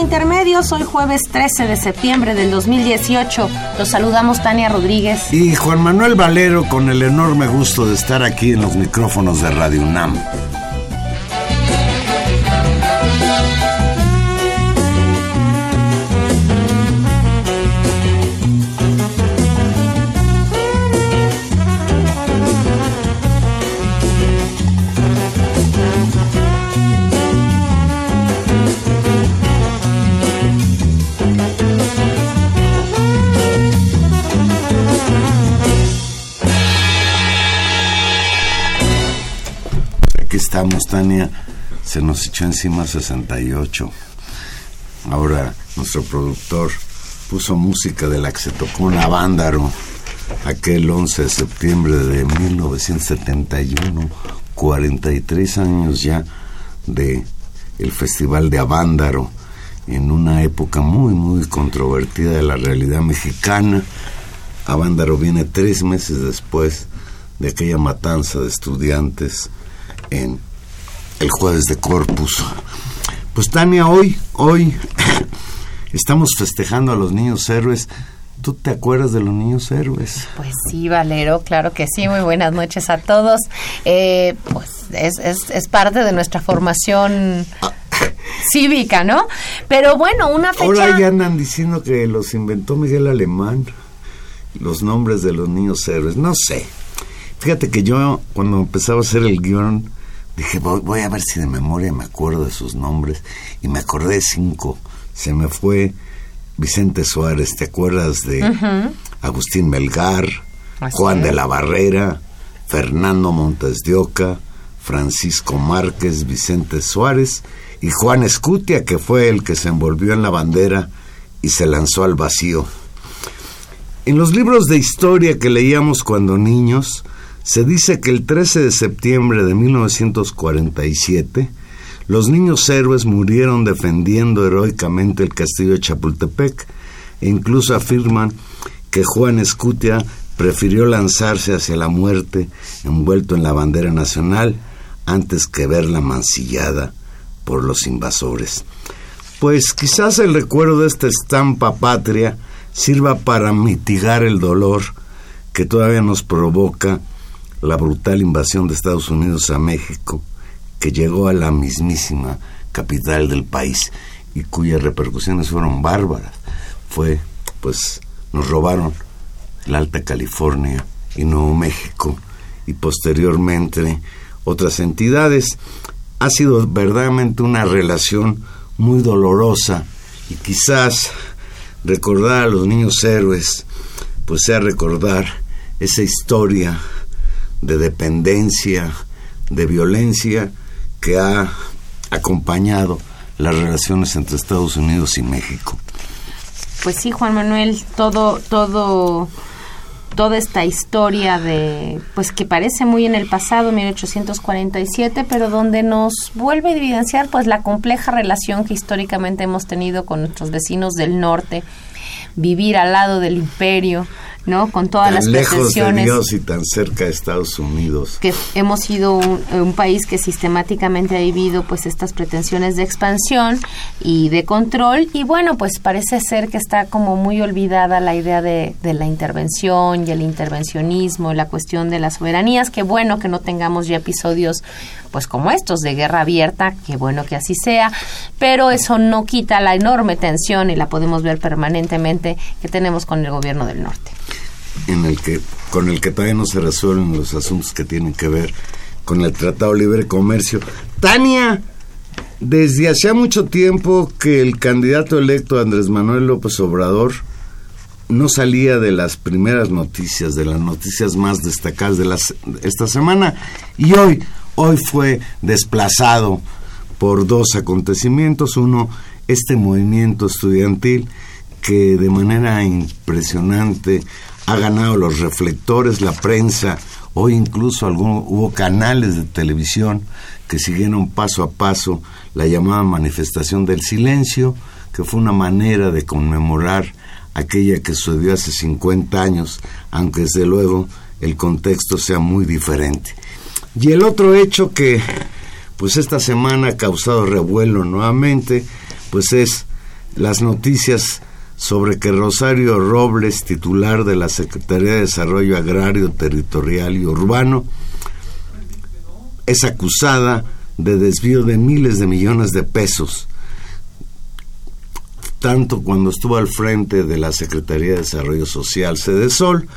Intermedios, hoy jueves 13 de septiembre del 2018. Los saludamos Tania Rodríguez. Y Juan Manuel Valero con el enorme gusto de estar aquí en los micrófonos de Radio UNAM. Estamos, Tania. Se nos echó encima 68. Ahora nuestro productor puso música de la que se tocó en Avándaro aquel 11 de septiembre de 1971, 43 años ya de el Festival de Avándaro, en una época muy, muy controvertida de la realidad mexicana. Avándaro viene tres meses después de aquella matanza de estudiantes en el jueves de Corpus. Pues Tania, hoy, hoy estamos festejando a los niños héroes. ¿Tú te acuerdas de los niños héroes? Pues sí, Valero, claro que sí. Muy buenas noches a todos. Eh, pues es, es, parte de nuestra formación cívica, ¿no? Pero bueno, una fecha... Ahora ya andan diciendo que los inventó Miguel Alemán, los nombres de los niños héroes. No sé. Fíjate que yo, cuando empezaba a hacer el guion, Dije, voy, a ver si de memoria me acuerdo de sus nombres. Y me acordé de cinco. Se me fue Vicente Suárez, ¿te acuerdas de Agustín Melgar, Juan de la Barrera, Fernando Montes de Oca, Francisco Márquez, Vicente Suárez y Juan Escutia, que fue el que se envolvió en la bandera y se lanzó al vacío. En los libros de historia que leíamos cuando niños, se dice que el 13 de septiembre de 1947, los niños héroes murieron defendiendo heroicamente el castillo de Chapultepec e incluso afirman que Juan Escutia prefirió lanzarse hacia la muerte envuelto en la bandera nacional antes que verla mancillada por los invasores. Pues quizás el recuerdo de esta estampa patria sirva para mitigar el dolor que todavía nos provoca la brutal invasión de Estados Unidos a México, que llegó a la mismísima capital del país y cuyas repercusiones fueron bárbaras. Fue, pues, nos robaron la Alta California y Nuevo México y posteriormente otras entidades. Ha sido verdaderamente una relación muy dolorosa y quizás recordar a los niños héroes, pues sea recordar esa historia de dependencia, de violencia que ha acompañado las relaciones entre Estados Unidos y México. Pues sí, Juan Manuel, todo, todo, toda esta historia de, pues que parece muy en el pasado, 1847, pero donde nos vuelve a evidenciar, pues la compleja relación que históricamente hemos tenido con nuestros vecinos del norte, vivir al lado del imperio, ¿no? Con todas las lejos de Dios y tan cerca de Estados Unidos. Que hemos sido un, país que sistemáticamente ha vivido pues estas pretensiones de expansión y de control y bueno, pues parece ser que está como muy olvidada la idea de, de la intervención y el intervencionismo, la cuestión de las soberanías, que bueno que no tengamos ya episodios pues como estos de guerra abierta, que bueno que así sea, pero eso no quita la enorme tensión y la podemos ver permanentemente que tenemos con el gobierno del norte. En el que, con el que todavía no se resuelven los asuntos que tienen que ver con el Tratado de Libre Comercio. Tania, desde hacía mucho tiempo que el candidato electo Andrés Manuel López Obrador no salía de las primeras noticias, de las noticias más destacadas de las, esta semana. Y hoy, hoy fue desplazado por dos acontecimientos. Uno, este movimiento estudiantil que de manera impresionante ha ganado los reflectores, la prensa, hoy incluso hubo canales de televisión que siguieron paso a paso la llamada manifestación del silencio, que fue una manera de conmemorar aquella que sucedió hace 50 años, aunque desde luego el contexto sea muy diferente. Y el otro hecho que pues esta semana ha causado revuelo nuevamente, pues es las noticias sobre que Rosario Robles, titular de la Secretaría de Desarrollo Agrario, Territorial y Urbano, es acusada de desvío de miles de millones de pesos, tanto cuando estuvo al frente de la Secretaría de Desarrollo Social, Sedesol,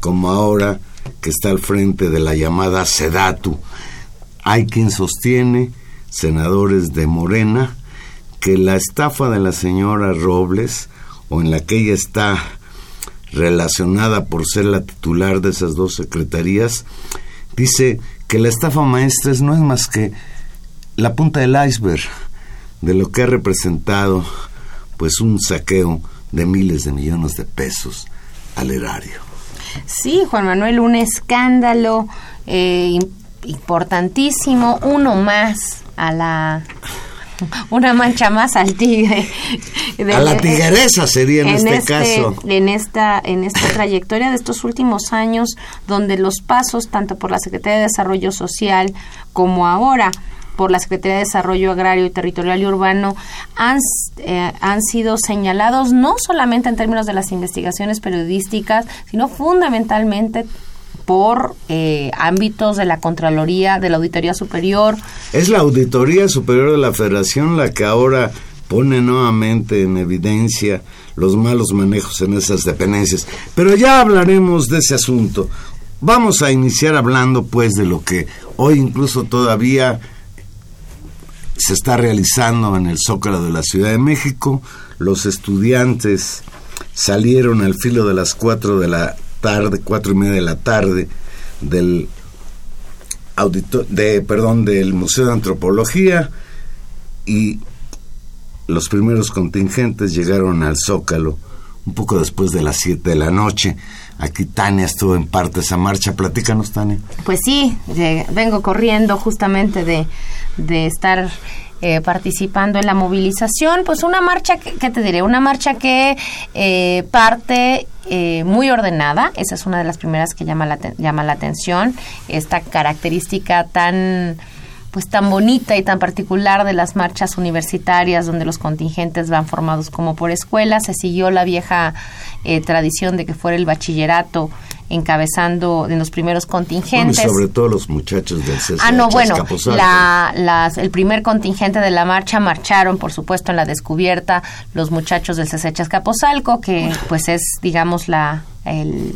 como ahora que está al frente de la llamada SEDATU. Hay quien sostiene, senadores de Morena, que la estafa de la señora Robles, o en la que ella está relacionada por ser la titular de esas dos secretarías, dice que la estafa maestra no es más que la punta del iceberg de lo que ha representado pues un saqueo de miles de millones de pesos al erario. Sí, Juan Manuel, un escándalo eh, importantísimo, uno más a la una mancha más al tigre. a la tigresa sería en, este, este, caso. En esta, en esta trayectoria de estos últimos años, donde los pasos, tanto por la Secretaría de Desarrollo Social como ahora por la Secretaría de Desarrollo Agrario, Territorial y Urbano han, eh, han sido señalados no solamente en términos de las investigaciones periodísticas, sino fundamentalmente por eh, ámbitos de la Contraloría, de la Auditoría Superior. Es la Auditoría Superior de la Federación la que ahora pone nuevamente en evidencia los malos manejos en esas dependencias. Pero ya hablaremos de ese asunto. Vamos a iniciar hablando pues de lo que hoy incluso todavía se está realizando en el Zócalo de la Ciudad de México. Los estudiantes salieron al filo de las cuatro de la tarde, cuatro y media de la tarde, del de, perdón, del Museo de Antropología y los primeros contingentes llegaron al Zócalo un poco después de las siete de la noche. Aquí Tania estuvo en parte esa marcha. Platícanos, Tania. Pues sí, vengo corriendo justamente de, de estar eh, participando en la movilización. Pues una marcha, que, ¿qué te diré? Una marcha que eh, parte eh, muy ordenada. Esa es una de las primeras que llama la, llama la atención. Esta característica tan pues tan bonita y tan particular de las marchas universitarias donde los contingentes van formados como por escuelas. Se siguió la vieja eh, tradición de que fuera el bachillerato encabezando en los primeros contingentes. sobre todo los muchachos del CCH Ah, no, bueno, la, el primer contingente de la marcha marcharon, por supuesto, en la descubierta los muchachos del CCH Escaposalco, que pues es, digamos, la el,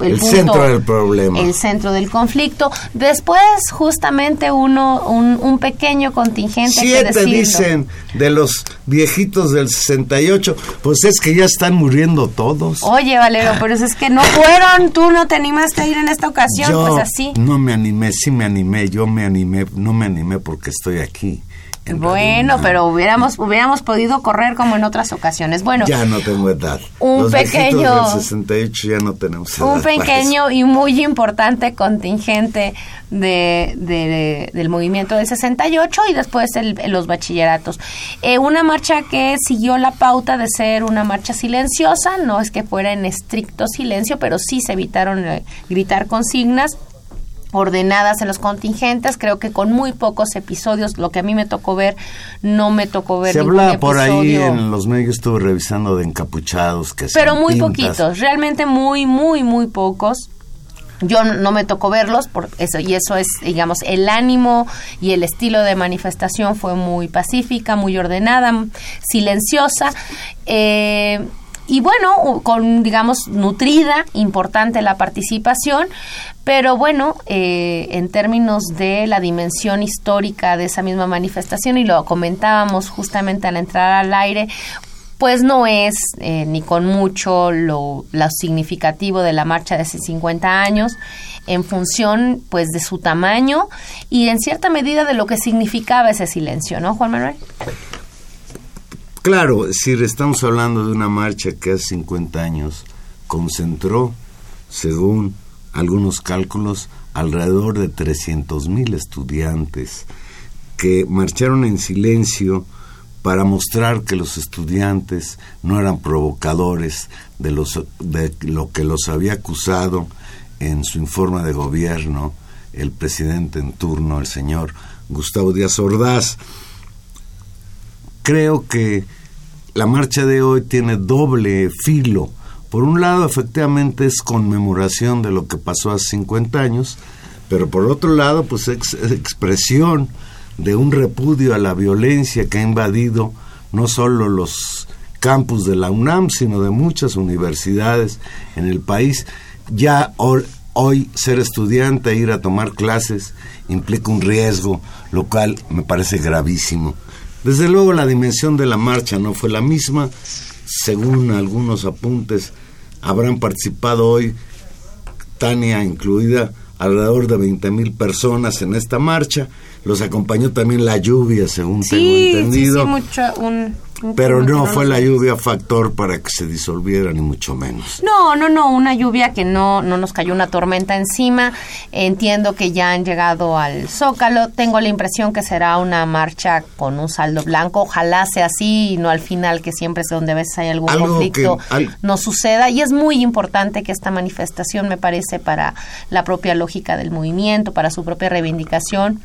el, centro del problema. El centro del conflicto. Después, justamente, uno, un, pequeño contingente. Siete dicen de los viejitos del 68, pues es que ya están muriendo todos. Oye, Valero, pero es que no fueron, tú no te animaste a ir en esta ocasión, pues así. No me animé, sí me animé, yo me animé, no me animé porque estoy aquí. Bueno, pero hubiéramos hubiéramos podido correr como en otras ocasiones. Bueno, ya no tengo edad. Un pequeño del 68 ya no tenemos edad Un pequeño y muy importante contingente de, del movimiento del 68 y después el, los bachilleratos. Eh, una marcha que siguió la pauta de ser una marcha silenciosa, no es que fuera en estricto silencio, pero sí se evitaron eh, gritar consignas ordenadas en los contingentes, creo que con muy pocos episodios, lo que a mí me tocó ver, no me tocó ver. Se habla por ahí en los medios, estuve revisando de encapuchados que Pero muy poquitos, realmente muy, muy, muy pocos. Yo no me tocó verlos por eso y eso es, digamos, el ánimo y el estilo de manifestación fue muy pacífica, muy ordenada, silenciosa. Eh, y bueno, con, digamos, nutrida, importante la participación, pero bueno, eh, en términos de la dimensión histórica de esa misma manifestación, y lo comentábamos justamente al entrar al aire, pues no es eh, ni con mucho lo, lo, significativo de la marcha de hace 50 años en función pues de su tamaño y en cierta medida de lo que significaba ese silencio, ¿no, Juan Manuel? Claro, si estamos hablando de una marcha que hace 50 años concentró, según algunos cálculos, alrededor de 300 mil estudiantes que marcharon en silencio para mostrar que los estudiantes no eran provocadores de, los, de lo que los había acusado en su informe de gobierno el presidente en turno, el señor Gustavo Díaz Ordaz creo que la marcha de hoy tiene doble filo. Por un lado, efectivamente es conmemoración de lo que pasó hace 50 años, pero por otro lado, pues es expresión de un repudio a la violencia que ha invadido no solo los campus de la UNAM, sino de muchas universidades en el país. Ya hoy ser estudiante e ir a tomar clases implica un riesgo, lo cual me parece gravísimo. Desde luego la dimensión de la marcha no fue la misma. Según algunos apuntes, habrán participado hoy, Tania incluida, alrededor de 20 mil personas en esta marcha. Los acompañó también la lluvia, según tengo entendido. Sí, mucho, un, pero no fue la lluvia factor para que se disolviera, ni mucho menos. No, no, no, una lluvia que no, no nos cayó una tormenta encima. Entiendo que ya han llegado al Zócalo. Tengo la impresión que será una marcha con un saldo blanco. Ojalá sea así y no al final, que siempre es donde a veces hay algún conflicto, no suceda. Y es muy importante que esta manifestación, me parece, para la propia lógica del movimiento, para su propia reivindicación,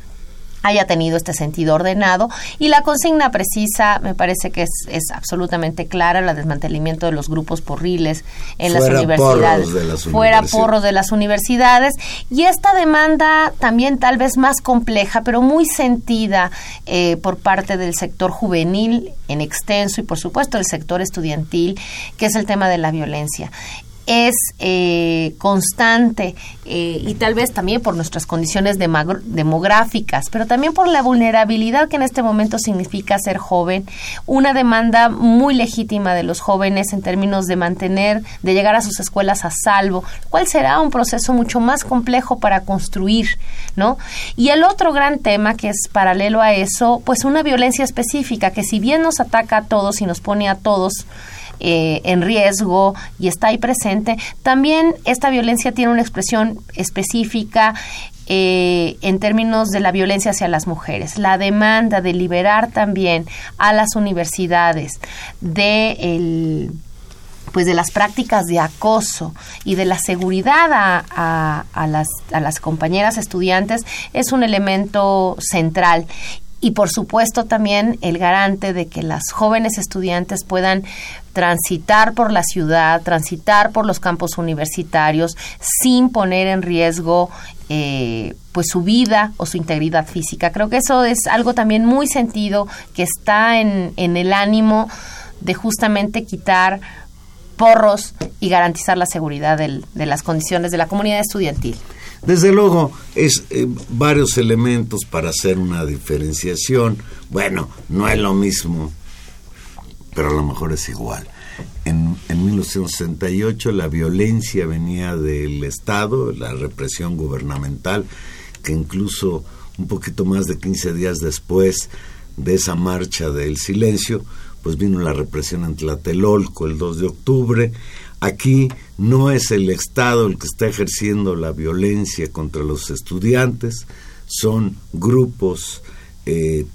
haya tenido este sentido ordenado. Y la consigna precisa me parece que es, es absolutamente clara el desmantelamiento de los grupos porriles en las universidades. fuera porros de las universidades. Y esta demanda también tal vez más compleja pero muy sentida eh, por parte del sector juvenil en extenso y por supuesto el sector estudiantil que es el tema de la violencia es eh, constante eh, y tal vez también por nuestras condiciones demográficas, pero también por la vulnerabilidad que en este momento significa ser joven, una demanda muy legítima de los jóvenes en términos de mantener, de llegar a sus escuelas a salvo, cuál será un proceso mucho más complejo para construir, ¿no? Y el otro gran tema que es paralelo a eso, pues una violencia específica que si bien nos ataca a todos y nos pone a todos, eh, en riesgo y está ahí presente, también esta violencia tiene una expresión específica eh, en términos de la violencia hacia las mujeres, la demanda de liberar también a las universidades de el pues de las prácticas de acoso y de la seguridad a, a, las, a las compañeras estudiantes es un elemento central y por supuesto también el garante de que las jóvenes estudiantes puedan transitar por la ciudad, transitar por los campos universitarios sin poner en riesgo eh, pues su vida o su integridad física. Creo que eso es algo también muy sentido que está en, en el ánimo de justamente quitar porros y garantizar la seguridad de las condiciones de la comunidad estudiantil. Desde luego, es eh, varios elementos para hacer una diferenciación. Bueno, no es lo mismo, pero a lo mejor es igual. En, en 1968 la violencia venía del Estado, la represión gubernamental, que incluso un poquito más de 15 días después de esa marcha del silencio, pues vino la represión en Tlatelolco el 2 de octubre. Aquí no es el Estado el que está ejerciendo la violencia contra los estudiantes, son grupos eh,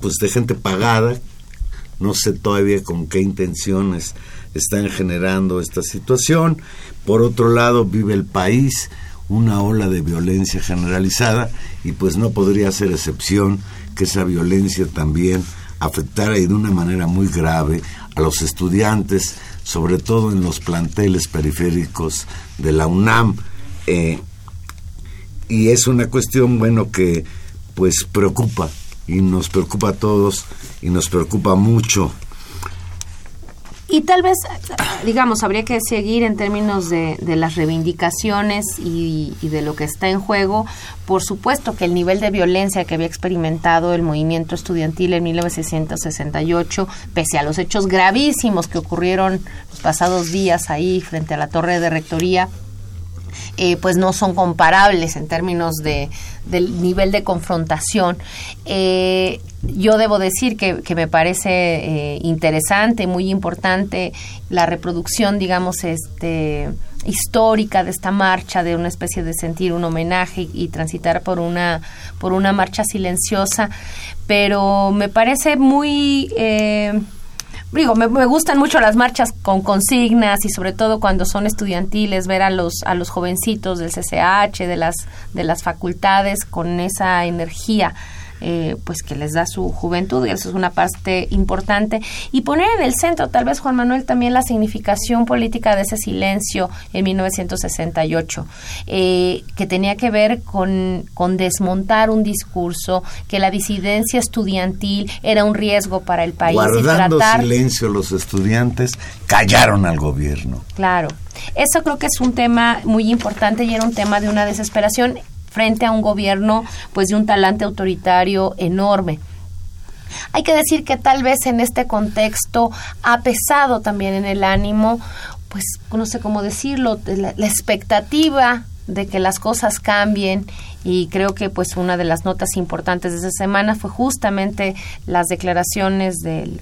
pues de gente pagada, no sé todavía con qué intenciones están generando esta situación. Por otro lado, vive el país una ola de violencia generalizada y pues no podría ser excepción que esa violencia también afectara de una manera muy grave a los estudiantes, sobre todo en los planteles periféricos de la UNAM. Eh, y es una cuestión, bueno, que pues preocupa y nos preocupa a todos y nos preocupa mucho y tal vez, digamos, habría que seguir en términos de, las reivindicaciones y, de lo que está en juego. Por supuesto que el nivel de violencia que había experimentado el movimiento estudiantil en 1968, pese a los hechos gravísimos que ocurrieron los pasados días ahí frente a la torre de rectoría, eh, pues no son comparables en términos de, del nivel de confrontación. Eh, yo debo decir que, me parece eh, interesante, muy importante la reproducción, digamos, este histórica de esta marcha, de una especie de sentir un homenaje y, transitar por una por una marcha silenciosa, pero me parece muy digo, me, gustan mucho las marchas con consignas y sobre todo cuando son estudiantiles, ver a los, a los jovencitos del CCH, de las, de las facultades con esa energía eh, pues que les da su juventud y eso es una parte importante. Y poner en el centro tal vez Juan Manuel también la significación política de ese silencio en 1968 eh, que tenía que ver con, con desmontar un discurso que la disidencia estudiantil era un riesgo para el país guardando silencio los estudiantes callaron al gobierno. Claro. Eso creo que es un tema muy importante y era un tema de una desesperación frente a un gobierno pues de un talante autoritario enorme. Hay que decir que tal vez en este contexto ha pesado también en el ánimo, pues no sé cómo decirlo, la, expectativa de que las cosas cambien y creo que pues una de las notas importantes de esa semana fue justamente las declaraciones del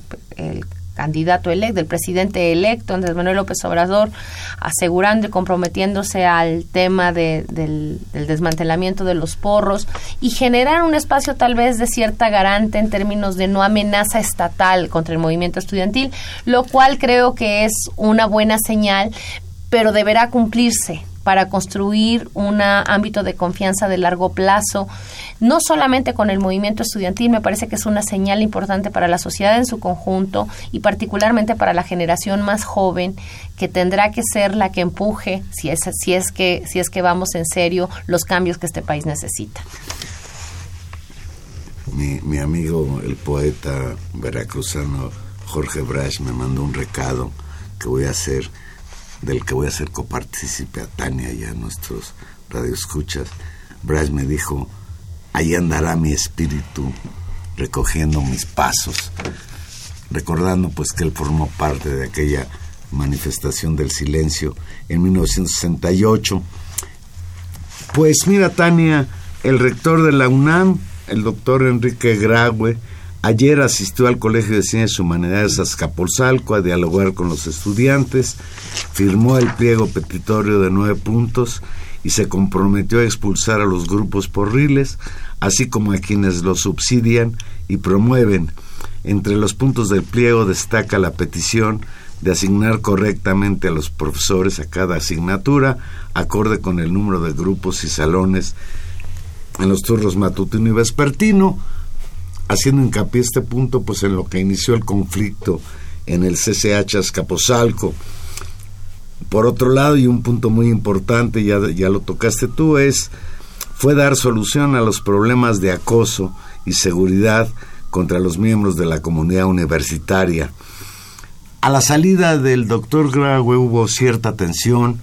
candidato electo, del presidente electo, Andrés Manuel López Obrador, asegurando y comprometiéndose al tema de, del, desmantelamiento de los porros y generar un espacio tal vez de cierta garante en términos de no amenaza estatal contra el movimiento estudiantil, lo cual creo que es una buena señal, pero deberá cumplirse para construir un ámbito de confianza de largo plazo, no solamente con el movimiento estudiantil, me parece que es una señal importante para la sociedad en su conjunto y particularmente para la generación más joven que tendrá que ser la que empuje, si es, si es, que, si es que vamos en serio, los cambios que este país necesita. Mi, mi amigo, el poeta veracruzano Jorge Brash, me mandó un recado que voy a hacer del que voy a ser copartícipe a Tania y a nuestros radioescuchas, Bryce me dijo, ahí andará mi espíritu recogiendo mis pasos, recordando pues que él formó parte de aquella manifestación del silencio en 1968. Pues mira, Tania, el rector de la UNAM, el doctor Enrique Graue, Ayer asistió al Colegio de Ciencias Humanidades Azcapotzalco a dialogar con los estudiantes, firmó el pliego petitorio de nueve puntos y se comprometió a expulsar a los grupos porriles, así como a quienes los subsidian y promueven. Entre los puntos del pliego destaca la petición de asignar correctamente a los profesores a cada asignatura, acorde con el número de grupos y salones en los turnos matutino y vespertino, haciendo hincapié este punto pues en lo que inició el conflicto en el CCH Azcapotzalco. Por otro lado, y un punto muy importante, ya, ya lo tocaste tú, es fue dar solución a los problemas de acoso y seguridad contra los miembros de la comunidad universitaria. A la salida del doctor Graue hubo cierta tensión,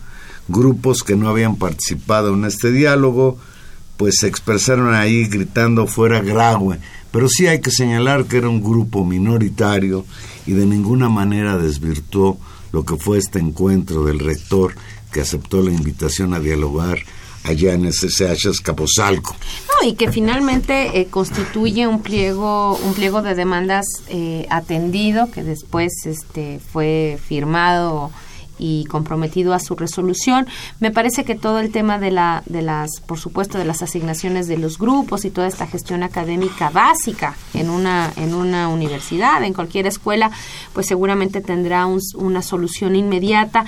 grupos que no habían participado en este diálogo, pues se expresaron ahí gritando fuera Graue, pero sí hay que señalar que era un grupo minoritario y de ninguna manera desvirtuó lo que fue este encuentro del rector que aceptó la invitación a dialogar allá en SSH Escaposalco. No, y que finalmente eh, constituye un pliego, un pliego de demandas eh, atendido que después este, fue firmado y comprometido a su resolución. Me parece que todo el tema de, la, de las, por supuesto, de las asignaciones de los grupos y toda esta gestión académica básica en una, en una universidad, en cualquier escuela, pues seguramente tendrá una solución inmediata.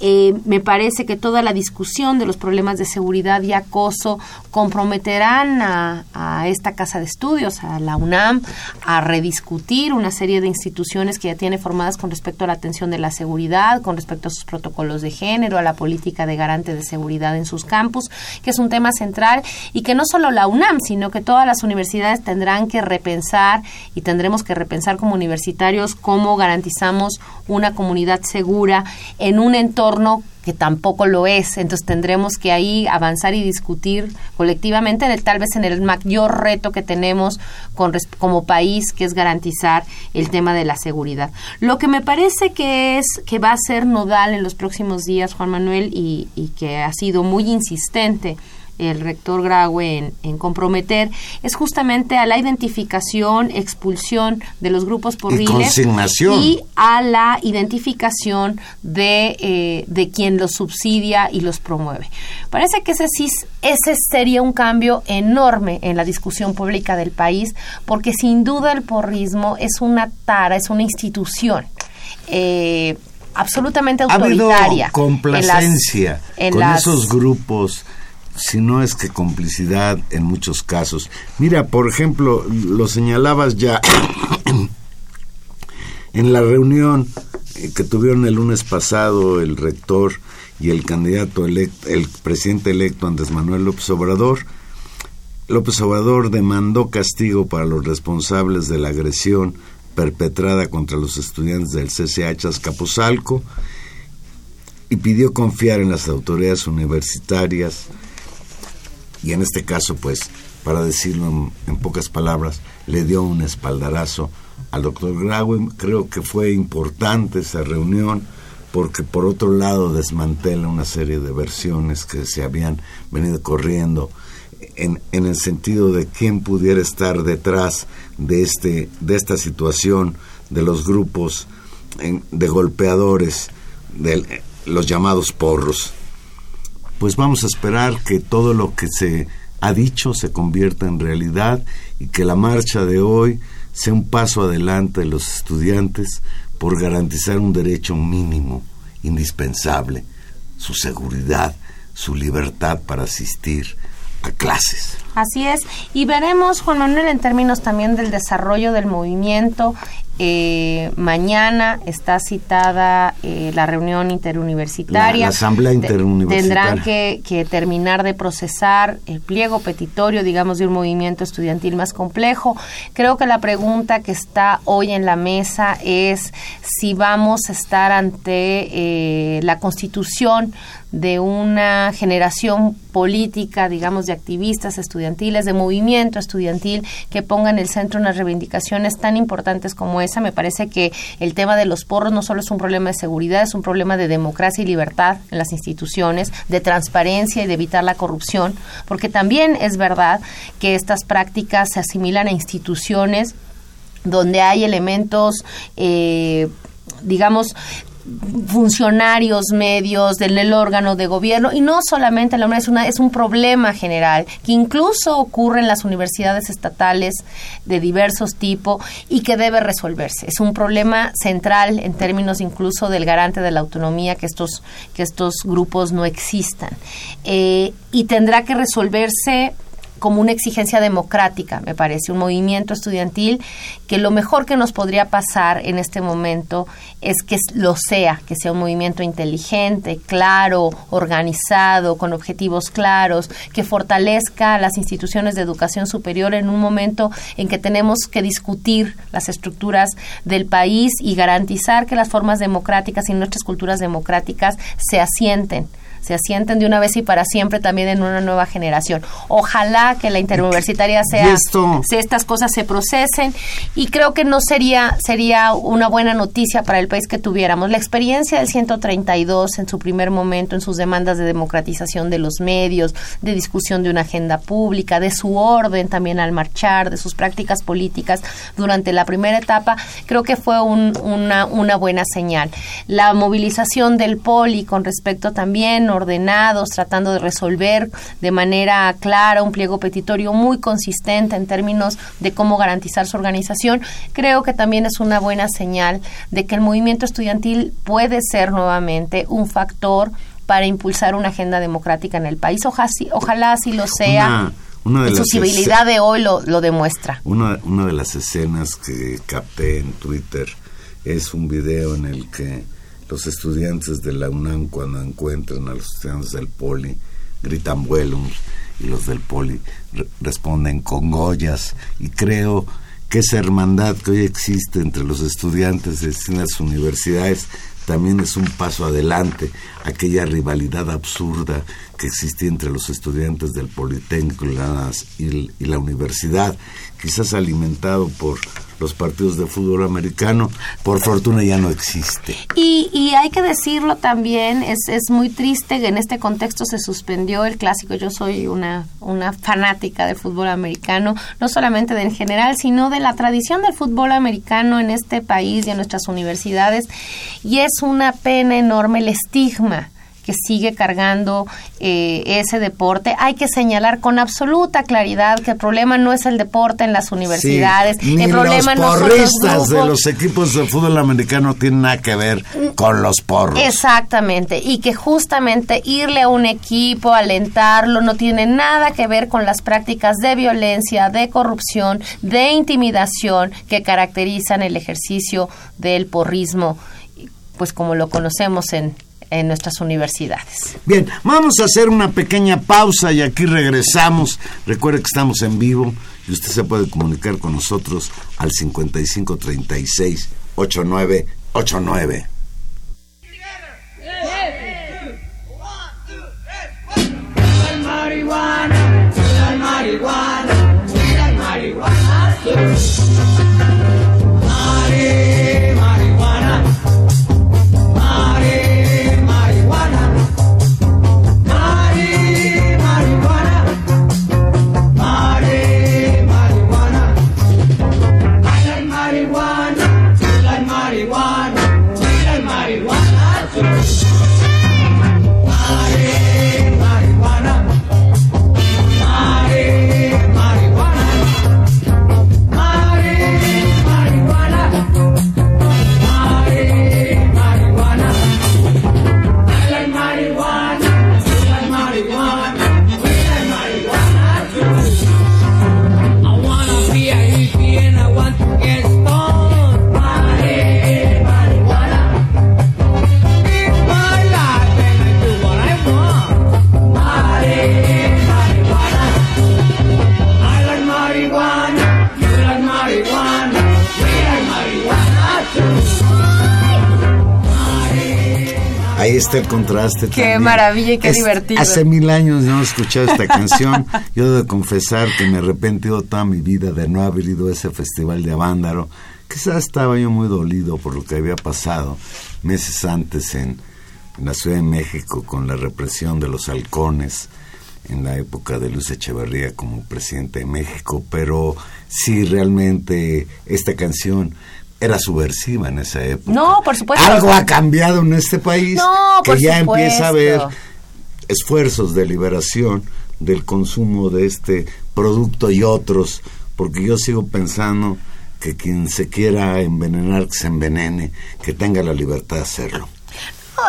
Eh, me parece que toda la discusión de los problemas de seguridad y acoso comprometerán a, a esta casa de estudios, a la UNAM, a rediscutir una serie de instituciones que ya tiene formadas con respecto a la atención de la seguridad, con respecto a protocolos de género, a la política de garante de seguridad en sus campus, que es un tema central y que no solo la UNAM, sino que todas las universidades tendrán que repensar y tendremos que repensar como universitarios cómo garantizamos una comunidad segura en un entorno que tampoco lo es. Entonces tendremos que ahí avanzar y discutir colectivamente, tal vez en el mayor reto que tenemos con, como país, que es garantizar el tema de la seguridad. Lo que me parece que es que va a ser nodal en los próximos días, Juan Manuel, y, y que ha sido muy insistente el rector Graue en, comprometer es justamente a la identificación, expulsión de los grupos porriles y, a la identificación de, eh, de quien los subsidia y los promueve. Parece que ese ese sería un cambio enorme en la discusión pública del país, porque sin duda el porrismo es una tara, es una institución. Eh, absolutamente autoritaria. Ha complacencia con esos grupos si no es que complicidad en muchos casos. Mira, por ejemplo, lo señalabas ya en la reunión eh, que tuvieron el lunes pasado el rector y el candidato electo, el presidente electo Andrés Manuel López Obrador. López Obrador demandó castigo para los responsables de la agresión perpetrada contra los estudiantes del CCH Azcapotzalco y pidió confiar en las autoridades universitarias y en este caso, pues, para decirlo en, pocas palabras, le dio un espaldarazo al doctor Graue. Creo que fue importante esa reunión porque por otro lado desmantela una serie de versiones que se habían venido corriendo en, en el sentido de quién pudiera estar detrás de, este, de esta situación de los grupos de golpeadores, de los llamados porros pues vamos a esperar que todo lo que se ha dicho se convierta en realidad y que la marcha de hoy sea un paso adelante de los estudiantes por garantizar un derecho mínimo, indispensable, su seguridad, su libertad para asistir a clases. Así es, y veremos, Juan Manuel, en términos también del desarrollo del movimiento eh, mañana está citada eh, la reunión interuniversitaria. La, asamblea interuniversitaria. Tendrán que, terminar de procesar el pliego petitorio, digamos, de un movimiento estudiantil más complejo. Creo que la pregunta que está hoy en la mesa es si vamos a estar ante eh, la constitución de una generación política, digamos, de activistas estudiantiles, de movimiento estudiantil, que ponga en el centro unas reivindicaciones tan importantes como esa. Me parece que el tema de los porros no solo es un problema de seguridad, es un problema de democracia y libertad en las instituciones, de transparencia y de evitar la corrupción, porque también es verdad que estas prácticas se asimilan a instituciones donde hay elementos eh, digamos, funcionarios medios del, órgano de gobierno y no solamente la es una es un problema general que incluso ocurre en las universidades estatales de diversos tipos y que debe resolverse. Es un problema central en términos incluso del garante de la autonomía que estos que estos grupos no existan. Eh, y tendrá que resolverse como una exigencia democrática, me parece, un movimiento estudiantil que lo mejor que nos podría pasar en este momento es que lo sea, que sea un movimiento inteligente, claro, organizado, con objetivos claros, que fortalezca las instituciones de educación superior en un momento en que tenemos que discutir las estructuras del país y garantizar que las formas democráticas y nuestras culturas democráticas se asienten se asienten de una vez y para siempre también en una nueva generación. Ojalá que la interuniversitaria sea, si estas cosas se procesen y creo que no sería sería una buena noticia para el país que tuviéramos la experiencia del 132 en su primer momento en sus demandas de democratización de los medios, de discusión de una agenda pública, de su orden también al marchar, de sus prácticas políticas durante la primera etapa, creo que fue una, una buena señal. La movilización del poli con respecto también ordenados, tratando de resolver de manera clara un pliego petitorio muy consistente en términos de cómo garantizar su organización, creo que también es una buena señal de que el movimiento estudiantil puede ser nuevamente un factor para impulsar una agenda democrática en el país. Ojalá, así lo sea. Una, de su civilidad de hoy lo, lo demuestra. Una, una de las escenas que capté en Twitter es un video en el que los estudiantes de la UNAM cuando encuentran a los estudiantes del Poli gritan vuelos y los del Poli responden con Goyas y creo que esa hermandad que hoy existe entre los estudiantes de las universidades también es un paso adelante, aquella rivalidad absurda que existía entre los estudiantes del Politécnico y la universidad, quizás alimentado por los partidos de fútbol americano, por fortuna ya no existe. Y, y hay que decirlo también, es, es muy triste que en este contexto se suspendió el clásico. Yo soy una, una fanática del fútbol americano, no solamente de en general, sino de la tradición del fútbol americano en este país y en nuestras universidades. Y es una pena enorme el estigma que sigue cargando eh, ese deporte. Hay que señalar con absoluta claridad que el problema no es el deporte en las universidades. el problema los porristas de los equipos de fútbol americano tienen nada que ver con los porros. Exactamente. Y que justamente irle a un equipo, alentarlo, no tiene nada que ver con las prácticas de violencia, de corrupción, de intimidación que caracterizan el ejercicio del porrismo, pues como lo conocemos en en nuestras universidades. Bien, vamos a hacer una pequeña pausa y aquí regresamos. Recuerde que estamos en vivo y usted se puede comunicar con nosotros al 5536 8989. marihuana, marihuana, marihuana. Está el contraste. Qué maravilla y qué divertido. Hace mil años no he escuchado esta canción. Yo debo confesar que me he arrepentido toda mi vida de no haber ido a ese festival de Avándaro. Quizás estaba yo muy dolido por lo que había pasado meses antes en, en la Ciudad de México con la represión de los halcones en la época de Luis Echeverría como presidente de México, pero sí realmente esta canción era subversiva en esa época. No, por supuesto. Algo ha cambiado en este país que ya empieza a haber esfuerzos de liberación del consumo de este producto y otros, porque yo sigo pensando que quien se quiera envenenar, que se envenene, que tenga la libertad de hacerlo.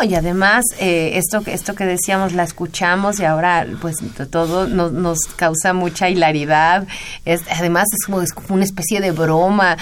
Y además, eh, esto, esto que decíamos, la escuchamos y ahora pues todo nos, nos causa mucha hilaridad. Es, además es como, es como, una especie de broma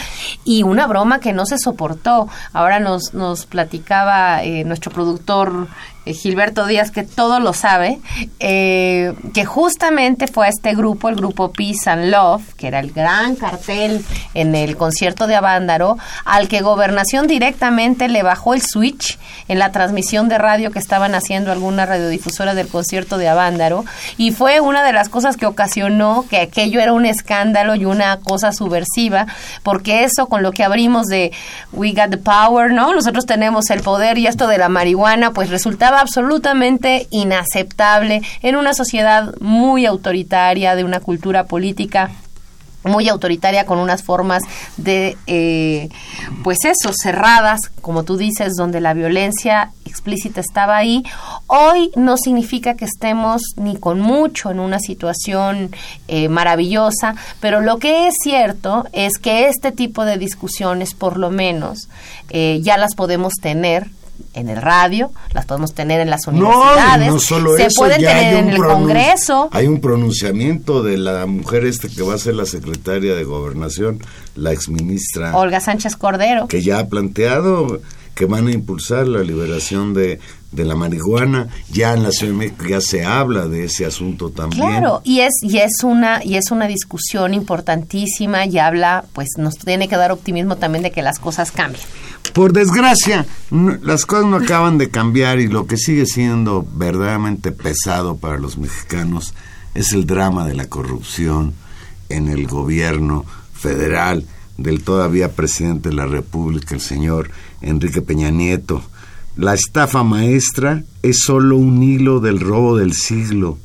y una broma que no se soportó. Ahora nos, nos platicaba eh, nuestro productor Gilberto Díaz, que todo lo sabe, eh, que justamente fue a este grupo, el grupo Peace and Love, que era el gran cartel en el concierto de Avándaro, al que Gobernación directamente le bajó el switch en la transmisión de radio que estaban haciendo alguna radiodifusora del concierto de Avándaro, y fue una de las cosas que ocasionó que aquello era un escándalo y una cosa subversiva, porque eso con lo que abrimos de We Got the Power, ¿no? Nosotros tenemos el poder y esto de la marihuana, pues resultaba absolutamente inaceptable en una sociedad muy autoritaria, de una cultura política muy autoritaria con unas formas de eh, pues eso cerradas como tú dices donde la violencia explícita estaba ahí. Hoy no significa que estemos ni con mucho en una situación eh, maravillosa pero lo que es cierto es que este tipo de discusiones por lo menos eh, ya las podemos tener en el radio, las podemos tener en las universidades, no, solo se pueden tener en el Congreso. Hay un pronunciamiento de la mujer este que va a ser la secretaria de Gobernación, la exministra Olga Sánchez Cordero, que ya ha planteado que van a impulsar la liberación de, de la marihuana. Ya en la Ciudad de México ya se habla de ese asunto también. Claro, y es, y es una, y es una discusión importantísima y habla, pues nos tiene que dar optimismo también de que las cosas cambien. Por desgracia, las cosas no acaban de cambiar y lo que sigue siendo verdaderamente pesado para los mexicanos es el drama de la corrupción en el gobierno federal del todavía presidente de la República, el señor Enrique Peña Nieto. La estafa maestra es solo un hilo del robo del siglo,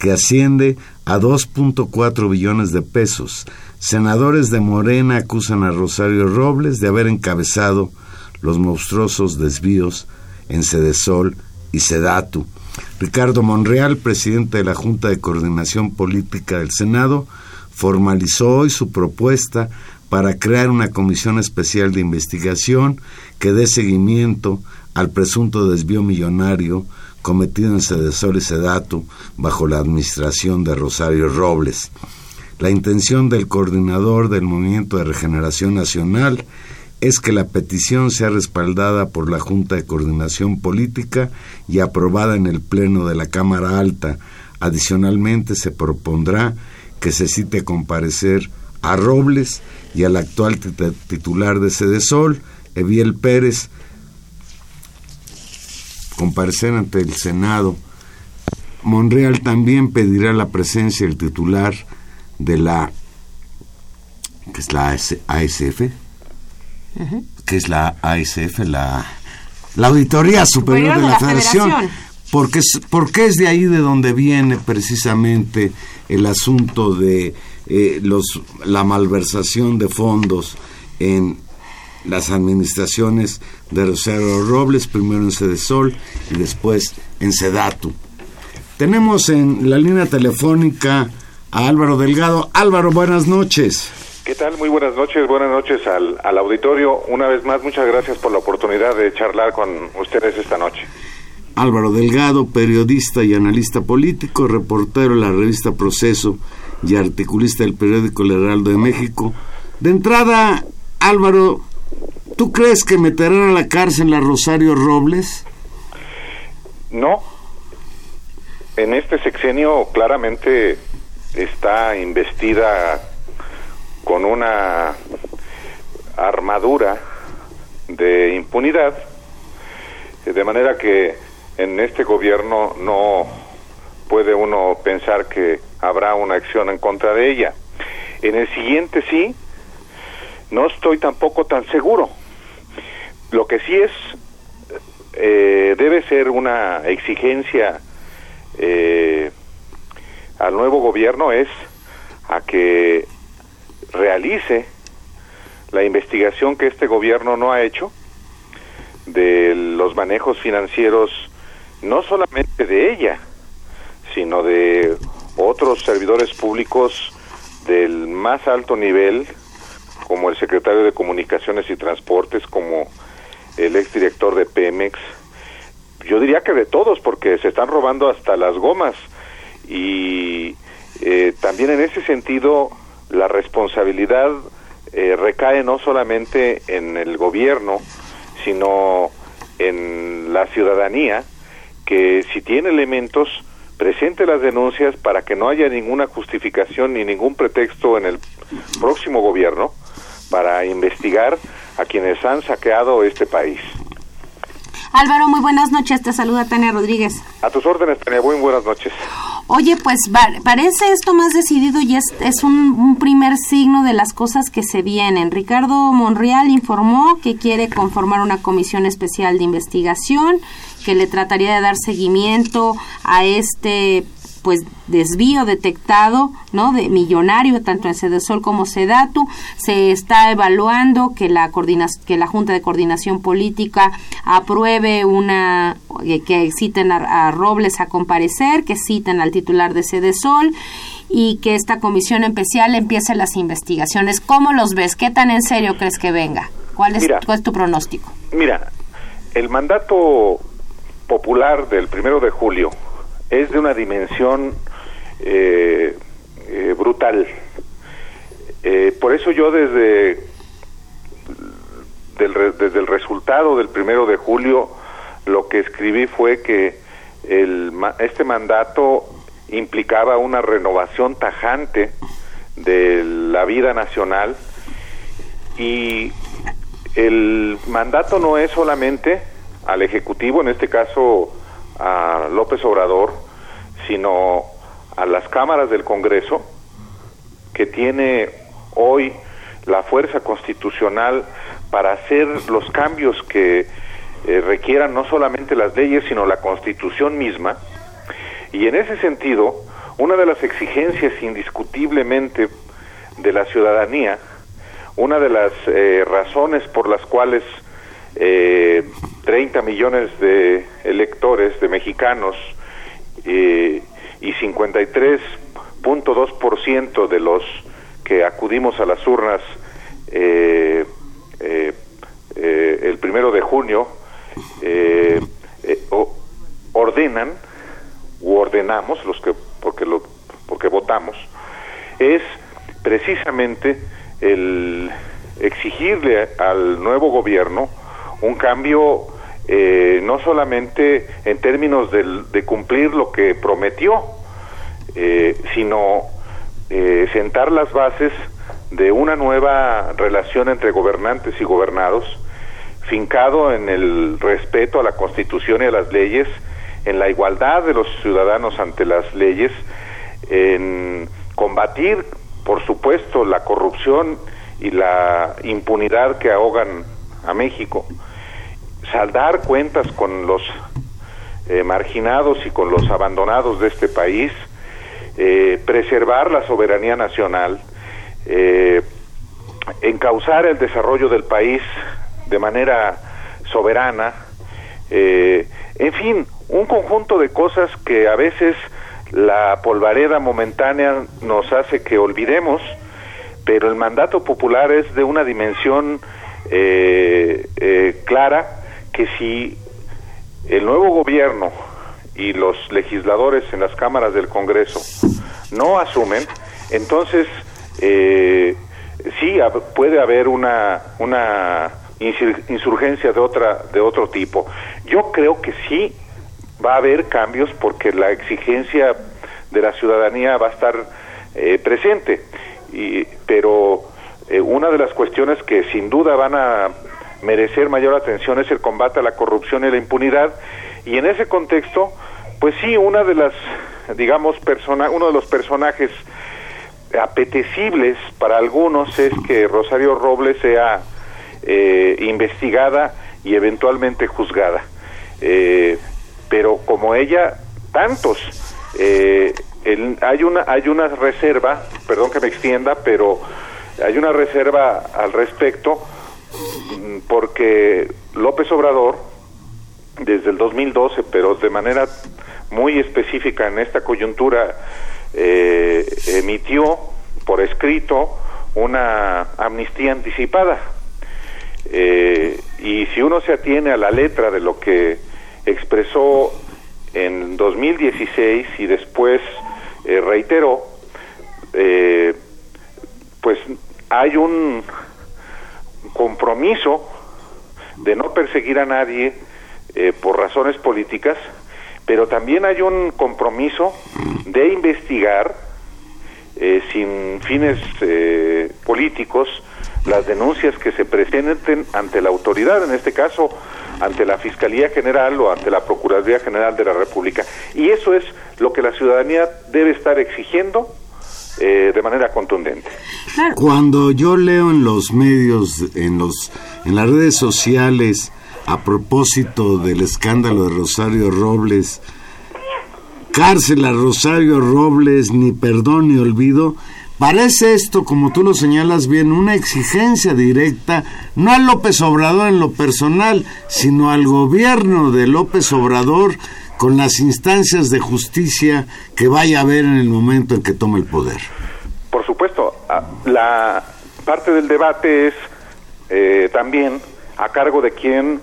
que asciende a 2.4 billones de pesos. Senadores de Morena acusan a Rosario Robles de haber encabezado los monstruosos desvíos en Sedesol y Sedatu. Ricardo Monreal, presidente de la Junta de Coordinación Política del Senado, formalizó hoy su propuesta para crear una comisión especial de investigación que dé seguimiento al presunto desvío millonario cometido en Sedesol y Sedatu bajo la administración de Rosario Robles. La intención del coordinador del Movimiento de Regeneración Nacional es que la petición sea respaldada por la Junta de Coordinación Política y aprobada en el Pleno de la Cámara Alta. Adicionalmente, se propondrá que se cite comparecer a Robles y al actual titular de Sedesol, Eviel Pérez, comparecer ante el Senado. Monreal también pedirá la presencia del titular de la que es la ASF, que es la ASF, la, la Auditoría Superior, de, la, Federación. Porque, porque es de ahí de donde viene precisamente el asunto de eh, los, la malversación de fondos en las administraciones de Rosario Robles, primero en Sedesol y después en Sedatu. Tenemos en la línea telefónica a Álvaro Delgado. Álvaro, buenas noches. ¿Qué tal? Muy buenas noches, buenas noches al, al, auditorio. Una vez más, muchas gracias por la oportunidad de charlar con ustedes esta noche. Álvaro Delgado, periodista y analista político, reportero de la revista Proceso y articulista del periódico El Heraldo de México. De entrada, Álvaro, ¿tú crees que meterán a la cárcel a Rosario Robles? No. En este sexenio claramente está investida con una armadura de impunidad, de manera que en este gobierno no puede uno pensar que habrá una acción en contra de ella. En el siguiente sí, no estoy tampoco tan seguro. Lo que sí es, eh, debe ser una exigencia eh, al nuevo gobierno es a que realice la investigación que este gobierno no ha hecho de los manejos financieros, no solamente de ella, sino de otros servidores públicos del más alto nivel, como el secretario de Comunicaciones y Transportes, como el exdirector de Pemex, yo diría que de todos, porque se están robando hasta las gomas. Y eh, también en ese sentido, la responsabilidad eh, recae no solamente en el gobierno, sino en la ciudadanía, que si tiene elementos, presente las denuncias para que no haya ninguna justificación ni ningún pretexto en el próximo gobierno para investigar a quienes han saqueado este país. Álvaro, muy buenas noches. Te saluda Tania Rodríguez. A tus órdenes, Tania. Muy buenas noches. Oye, pues parece esto más decidido y es, es un, un, primer signo de las cosas que se vienen. Ricardo Monreal informó que quiere conformar una comisión especial de investigación que le trataría de dar seguimiento a este pues desvío detectado, ¿no? De millonario tanto en Sedesol como Sedatu, se está evaluando que la que la Junta de Coordinación Política apruebe una que, citen a, Robles a comparecer, que citen al titular de Sedesol y que esta comisión especial empiece las investigaciones. ¿Cómo los ves? ¿Qué tan en serio crees que venga? ¿Cuál es, cuál es tu pronóstico? Mira, el mandato popular del primero de julio es de una dimensión eh, eh, brutal. Eh, por eso yo desde, desde el resultado del primero de julio lo que escribí fue que el, este mandato implicaba una renovación tajante de la vida nacional y el mandato no es solamente al Ejecutivo, en este caso a López Obrador, sino a las cámaras del Congreso, que tiene hoy la fuerza constitucional para hacer los cambios que eh, requieran no solamente las leyes, sino la constitución misma. Y en ese sentido, una de las exigencias indiscutiblemente de la ciudadanía, una de las eh, razones por las cuales eh, 30 millones de electores, de mexicanos, eh, y 53.2% de los que acudimos a las urnas eh, eh, eh, el primero de junio ordenan u ordenamos los que porque lo porque votamos es precisamente el exigirle al nuevo gobierno un cambio eh, no solamente en términos de cumplir lo que prometió, eh, sino eh, sentar las bases de una nueva relación entre gobernantes y gobernados, fincado en el respeto a la Constitución y a las leyes, en la igualdad de los ciudadanos ante las leyes, en combatir, por supuesto, la corrupción y la impunidad que ahogan a México, saldar cuentas con los eh, marginados y con los abandonados de este país, eh, preservar la soberanía nacional, eh, encauzar el desarrollo del país de manera soberana, en fin, un conjunto de cosas que a veces la polvareda momentánea nos hace que olvidemos, pero el mandato popular es de una dimensión clara que si el nuevo gobierno y los legisladores en las cámaras del Congreso no asumen, entonces eh, sí puede haber una, una insurgencia de otra de otro tipo. Yo creo que sí va a haber cambios porque la exigencia de la ciudadanía va a estar eh, presente. Y, pero eh, una de las cuestiones que sin duda van a merecer mayor atención es el combate a la corrupción y la impunidad. Y en ese contexto pues sí una de las digamos persona uno de los personajes apetecibles para algunos es que Rosario Robles sea eh, investigada y eventualmente juzgada. Eh, pero como ella tantos eh, hay una hay una reserva perdón que me extienda pero hay una reserva al respecto porque López Obrador, desde el 2012, pero de manera muy específica en esta coyuntura, eh, emitió por escrito una amnistía anticipada. Eh, y si uno se atiene a la letra de lo que expresó en 2016 y después eh, reiteró, eh, pues hay un compromiso de no perseguir a nadie eh, por razones políticas, pero también hay un compromiso de investigar sin fines políticos las denuncias que se presenten ante la autoridad, en este caso ante la Fiscalía General o ante la Procuraduría General de la República. Y eso es lo que la ciudadanía debe estar exigiendo eh, de manera contundente. Cuando yo leo en los medios, en los, en las redes sociales, a propósito del escándalo de Rosario Robles, cárcel a Rosario Robles, ni perdón ni olvido, Parece esto, como tú lo señalas bien, una exigencia directa, no a López Obrador en lo personal, sino al gobierno de López Obrador con las instancias de justicia que vaya a haber en el momento en que tome el poder. Por supuesto, la parte del debate es eh, también a cargo de quién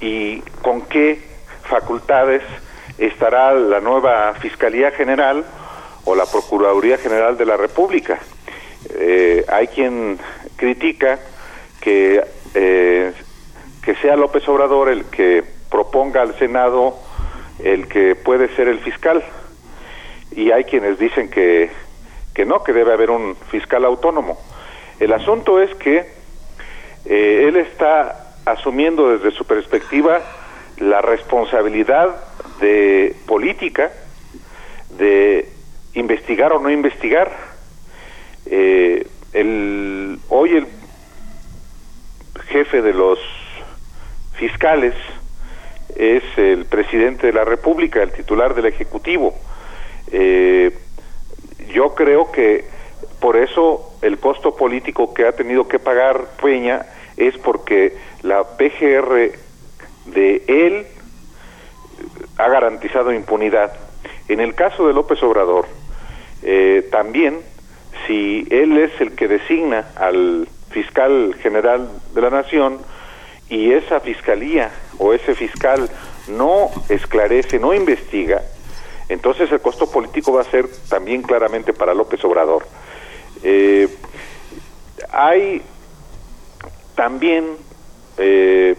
y con qué facultades estará la nueva Fiscalía General o la Procuraduría General de la República. Eh, hay quien critica que, eh, que sea López Obrador el que proponga al Senado el que puede ser el fiscal. Y hay quienes dicen que, que no, que debe haber un fiscal autónomo. El asunto es que eh, él está asumiendo desde su perspectiva la responsabilidad de política de investigar o no investigar. Eh, el, hoy el jefe de los fiscales es el presidente de la República, el titular del Ejecutivo. Eh, yo creo que por eso el costo político que ha tenido que pagar Peña es porque la PGR de él ha garantizado impunidad. En el caso de López Obrador, eh, también, si él es el que designa al fiscal general de la nación y esa fiscalía o ese fiscal no esclarece, no investiga, entonces el costo político va a ser también claramente para López Obrador. Eh, hay también eh,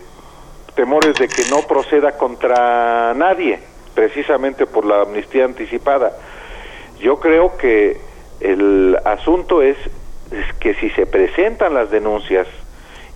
temores de que no proceda contra nadie, precisamente por la amnistía anticipada. Yo creo que el asunto es, que si se presentan las denuncias,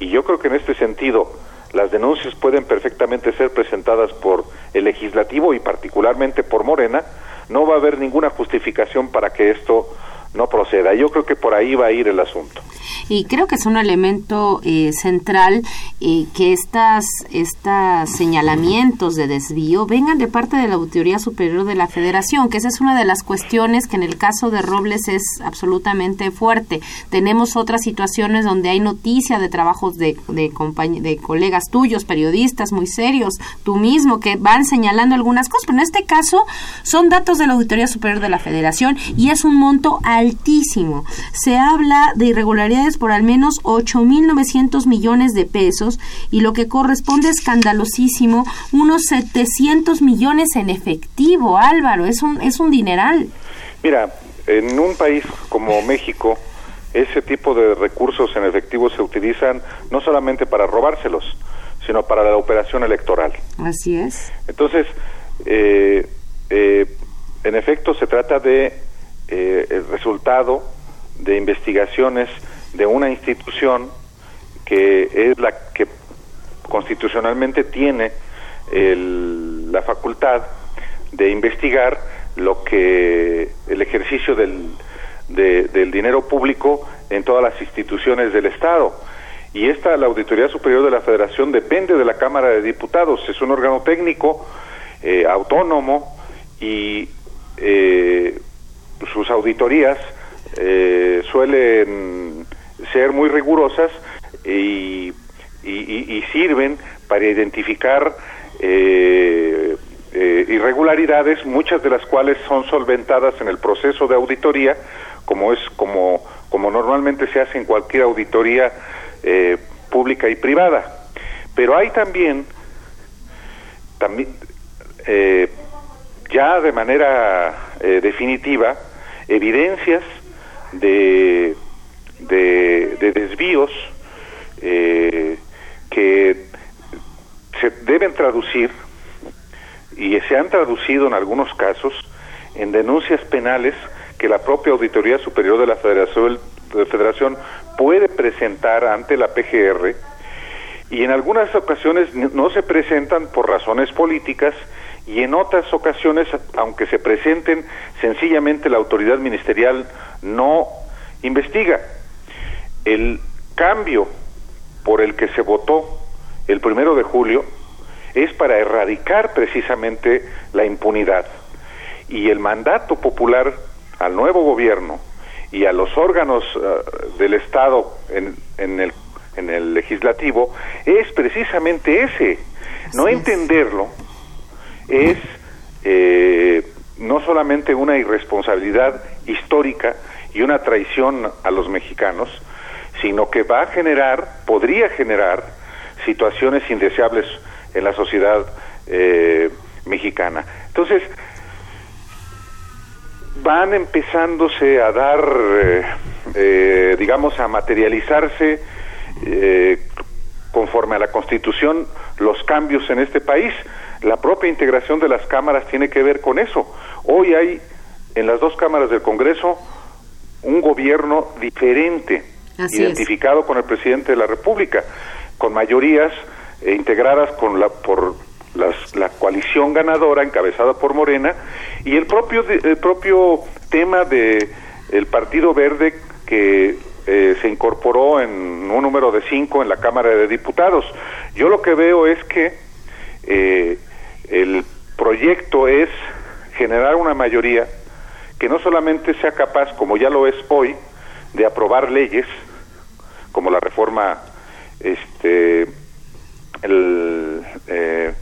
y yo creo que en este sentido las denuncias pueden perfectamente ser presentadas por el legislativo y particularmente por Morena, no va a haber ninguna justificación para que esto no proceda. Yo creo que por ahí va a ir el asunto. Y creo que es un elemento eh, central eh, que estas, estas señalamientos de desvío vengan de parte de la Auditoría Superior de la Federación, que esa es una de las cuestiones que en el caso de Robles es absolutamente fuerte. Tenemos otras situaciones donde hay noticia de trabajos de, de, de colegas tuyos, periodistas muy serios, tú mismo, que van señalando algunas cosas, pero en este caso son datos de la Auditoría Superior de la Federación y es un monto altísimo. Se habla de irregularidades por al menos 8.900 millones de pesos y lo que corresponde escandalosísimo, unos 700 millones en efectivo, Álvaro, es un, es un dineral. Mira, en un país como México, ese tipo de recursos en efectivo se utilizan no solamente para robárselos, sino para la operación electoral. Así es. Entonces, eh, eh, en efecto, se trata de eh, el resultado de investigaciones de una institución que es la que constitucionalmente tiene la facultad de investigar lo que el ejercicio del, del dinero público en todas las instituciones del Estado. Y esta, la Auditoría Superior de la Federación, depende de la Cámara de Diputados, es un órgano técnico, eh, autónomo, y eh, sus auditorías eh, suelen ser muy rigurosas y, sirven para identificar eh, eh, irregularidades, muchas de las cuales son solventadas en el proceso de auditoría, como es como, como normalmente se hace en cualquier auditoría pública y privada. Pero hay también, también eh, ya de manera eh, definitiva evidencias de, de, desvíos eh, que se deben traducir y se han traducido en algunos casos en denuncias penales que la propia Auditoría Superior de la Federación, de Federación puede presentar ante la PGR y en algunas ocasiones no se presentan por razones políticas y en otras ocasiones, aunque se presenten, sencillamente la autoridad ministerial no investiga. El cambio por el que se votó el primero de julio es para erradicar precisamente la impunidad. Y el mandato popular al nuevo gobierno y a los órganos eh, del Estado en, en, el, en el legislativo es precisamente ese. No entenderlo es eh, no solamente una irresponsabilidad histórica y una traición a los mexicanos, sino que va a generar, podría generar situaciones indeseables en la sociedad eh, mexicana. Entonces, van empezándose a dar, eh, digamos, a materializarse conforme a la Constitución los cambios en este país. La propia integración de las cámaras tiene que ver con eso. Hoy hay en las dos cámaras del Congreso un gobierno diferente, identificado con el presidente de la República, con mayorías eh, integradas con la, por la coalición ganadora encabezada por Morena y el propio el propio tema de el Partido Verde que eh, se incorporó en un número de cinco en la Cámara de Diputados. Yo lo que veo es que eh, el proyecto es generar una mayoría que no solamente sea capaz, como ya lo es hoy, de aprobar leyes, como la reforma este, el, eh,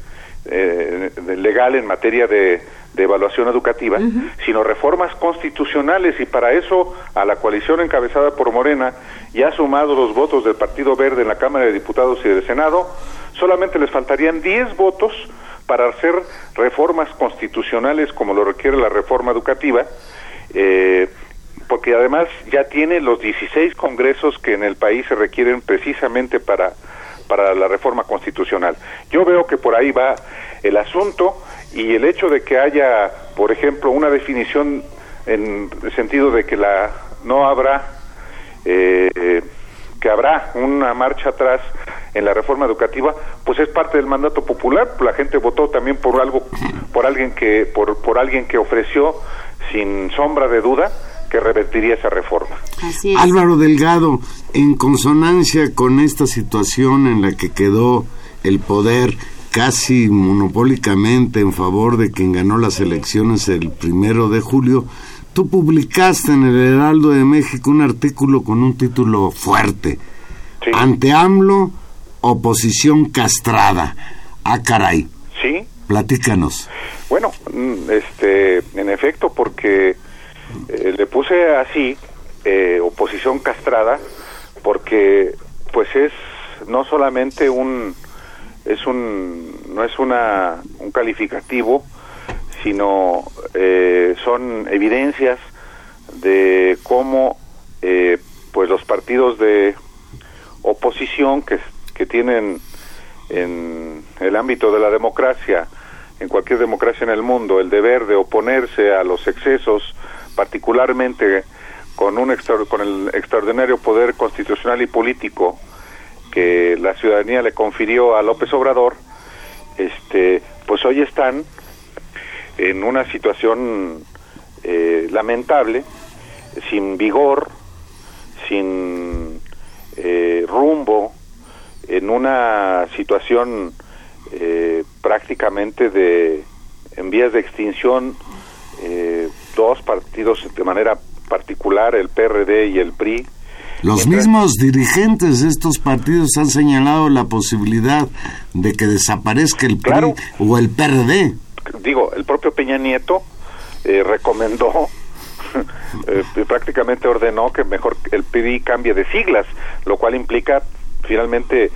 legal en materia de de evaluación educativa, sino reformas constitucionales. Y para eso a la coalición encabezada por Morena y ha sumado los votos del Partido Verde en la Cámara de Diputados y del Senado, solamente les faltarían 10 votos para hacer reformas constitucionales como lo requiere la reforma educativa, eh, porque además ya tiene los 16 congresos que en el país se requieren precisamente para, para la reforma constitucional. Yo veo que por ahí va el asunto y el hecho de que haya, por ejemplo, una definición en el sentido de que la no habrá eh, que habrá una marcha atrás en la reforma educativa, pues es parte del mandato popular. La gente votó también por algo, por alguien que, por, por alguien que ofreció sin sombra de duda que revertiría esa reforma. Álvaro Delgado, en consonancia con esta situación en la que quedó el poder casi monopólicamente en favor de quien ganó las elecciones el primero de julio, tú publicaste en el Heraldo de México un artículo con un título fuerte. Ante AMLO, oposición castrada. Ah, caray. Sí. Platícanos. Bueno, mm, este, en efecto, porque eh, le puse así, eh, oposición castrada, porque pues es no solamente un es un no es una un calificativo sino eh, son evidencias de cómo eh, pues los partidos de oposición que, que tienen en el ámbito de la democracia en cualquier democracia en el mundo el deber de oponerse a los excesos particularmente con un con el extraordinario poder constitucional y político que la ciudadanía le confirió a López Obrador, este, pues hoy están en una situación eh, lamentable, sin vigor, sin eh, rumbo, en una situación eh, prácticamente de en vías de extinción dos partidos de manera particular el PRD y el PRI los mismos dirigentes de estos partidos han señalado la posibilidad de que desaparezca el PRI o el PRD. Digo, el propio Peña Nieto eh, recomendó, eh, prácticamente ordenó que mejor el PRI cambie de siglas, lo cual implica finalmente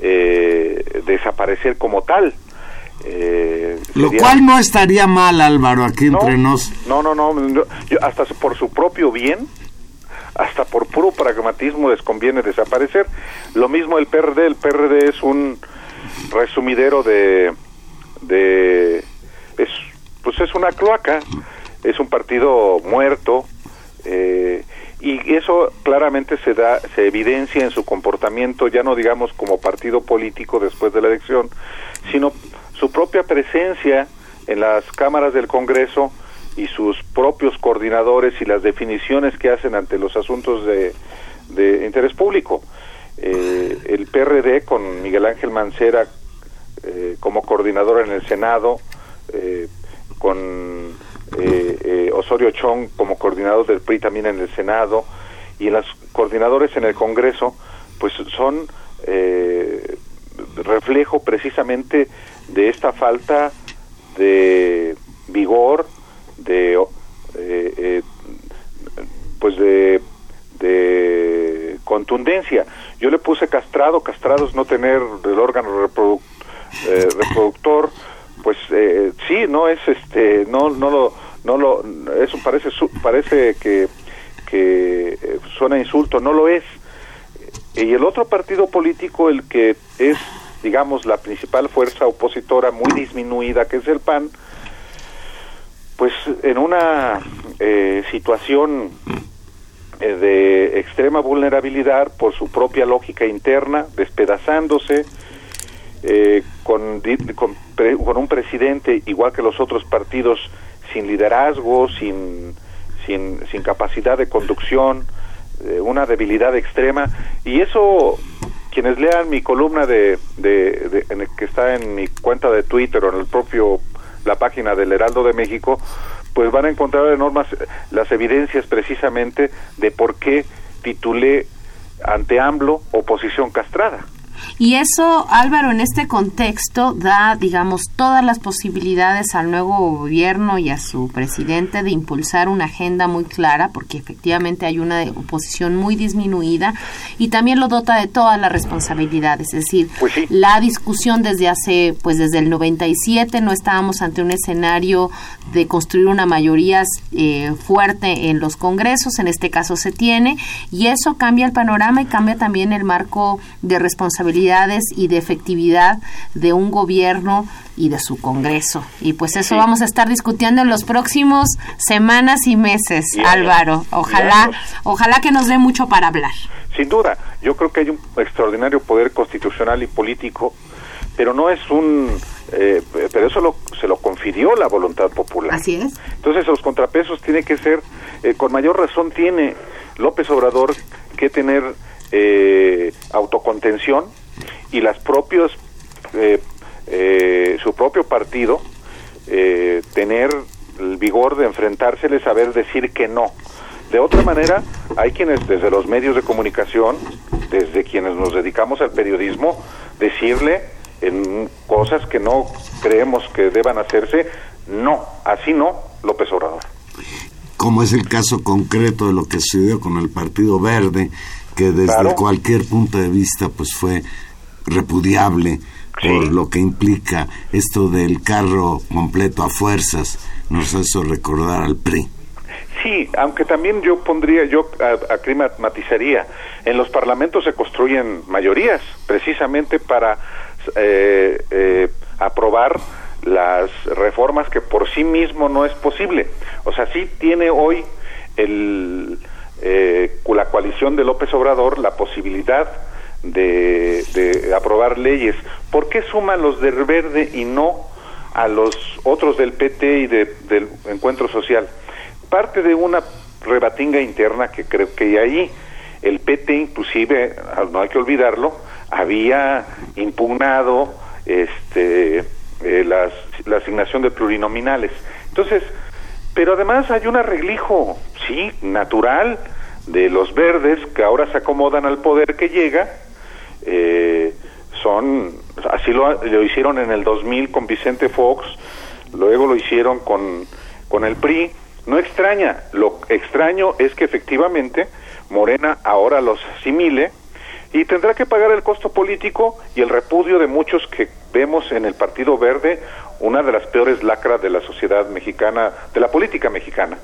eh, desaparecer como tal. Eh, Lo cual no estaría mal, Álvaro, aquí entre nos. No, no, no, hasta por su propio bien, hasta por puro pragmatismo les conviene desaparecer. Lo mismo el PRD, el PRD es un resumidero de, de es, pues es una cloaca, es un partido muerto, eh, y eso claramente se da se evidencia en su comportamiento ya no digamos como partido político después de la elección sino su propia presencia en las cámaras del Congreso y sus propios coordinadores y las definiciones que hacen ante los asuntos de, interés público. Eh, el PRD con Miguel Ángel Mancera eh, como coordinador en el Senado eh, con Osorio Chong como coordinador del PRI también en el Senado y los coordinadores en el Congreso, pues son eh, reflejo precisamente de esta falta de vigor, de pues de, de contundencia. Yo le puse castrado, castrado es no tener el órgano reproductor, pues eh, sí no es este no no lo no lo eso parece parece que que eh, suena insulto no lo es. Y el otro partido político el que es digamos la principal fuerza opositora muy disminuida que es el PAN pues en una eh, situación de extrema vulnerabilidad por su propia lógica interna despedazándose eh, con, con, un presidente igual que los otros partidos sin liderazgo, sin, sin, sin capacidad de conducción, eh, una debilidad extrema y eso quienes lean mi columna de, de, en el que está en mi cuenta de Twitter o en el propio la página del Heraldo de México pues van a encontrar enormes las evidencias precisamente de por qué titulé ante AMLO oposición castrada. Y eso, Álvaro, en este contexto da, digamos, todas las posibilidades al nuevo gobierno y a su presidente de impulsar una agenda muy clara, porque efectivamente hay una oposición muy disminuida y también lo dota de todas las responsabilidades. Es decir, pues la discusión desde hace, pues desde el 97 no estábamos ante un escenario de construir una mayoría eh, fuerte en los congresos, en este caso se tiene, y eso cambia el panorama y cambia también el marco de responsabilidad y de efectividad de un gobierno y de su Congreso. Y pues eso vamos a estar discutiendo en los próximos semanas y meses, Álvaro. Ojalá, ojalá que nos dé mucho para hablar. Sin duda, yo creo que hay un extraordinario poder constitucional y político, pero no es un eh, pero eso lo, se lo confirió la voluntad popular. Así es. Entonces los contrapesos tienen que ser, eh, con mayor razón tiene López Obrador que tener eh, autocontención y las propios eh, eh, su propio partido eh, tener el vigor de enfrentársele saber decir que no. De otra manera hay quienes desde los medios de comunicación desde quienes nos dedicamos al periodismo decirle en cosas que no creemos que deban hacerse no así no López Obrador como es el caso concreto de lo que sucedió con el Partido Verde que desde cualquier punto de vista pues fue repudiable por lo que implica esto del carro completo a fuerzas, nos hace recordar al PRI. Sí, aunque también yo pondría, yo aquí matizaría, en los parlamentos se construyen mayorías precisamente para eh, eh, aprobar las reformas que por sí mismo no es posible. O sea, sí tiene hoy el, eh, la coalición de López Obrador la posibilidad de, aprobar leyes. ¿Por qué suman los del verde y no a los otros del PT y del encuentro social? Parte de una rebatinga interna que creo que ahí el PT inclusive, no hay que olvidarlo, había impugnado este eh, las, la asignación de plurinominales. Entonces, pero además hay un arreglijo, sí, natural, de los verdes que ahora se acomodan al poder que llega eh, son, así lo, lo, hicieron en el 2000 con Vicente Fox, luego lo hicieron con, con el PRI. No extraña, lo extraño es que efectivamente Morena ahora los asimile y tendrá que pagar el costo político y el repudio de muchos que vemos en el Partido Verde una de las peores lacras de la sociedad mexicana, de la política mexicana.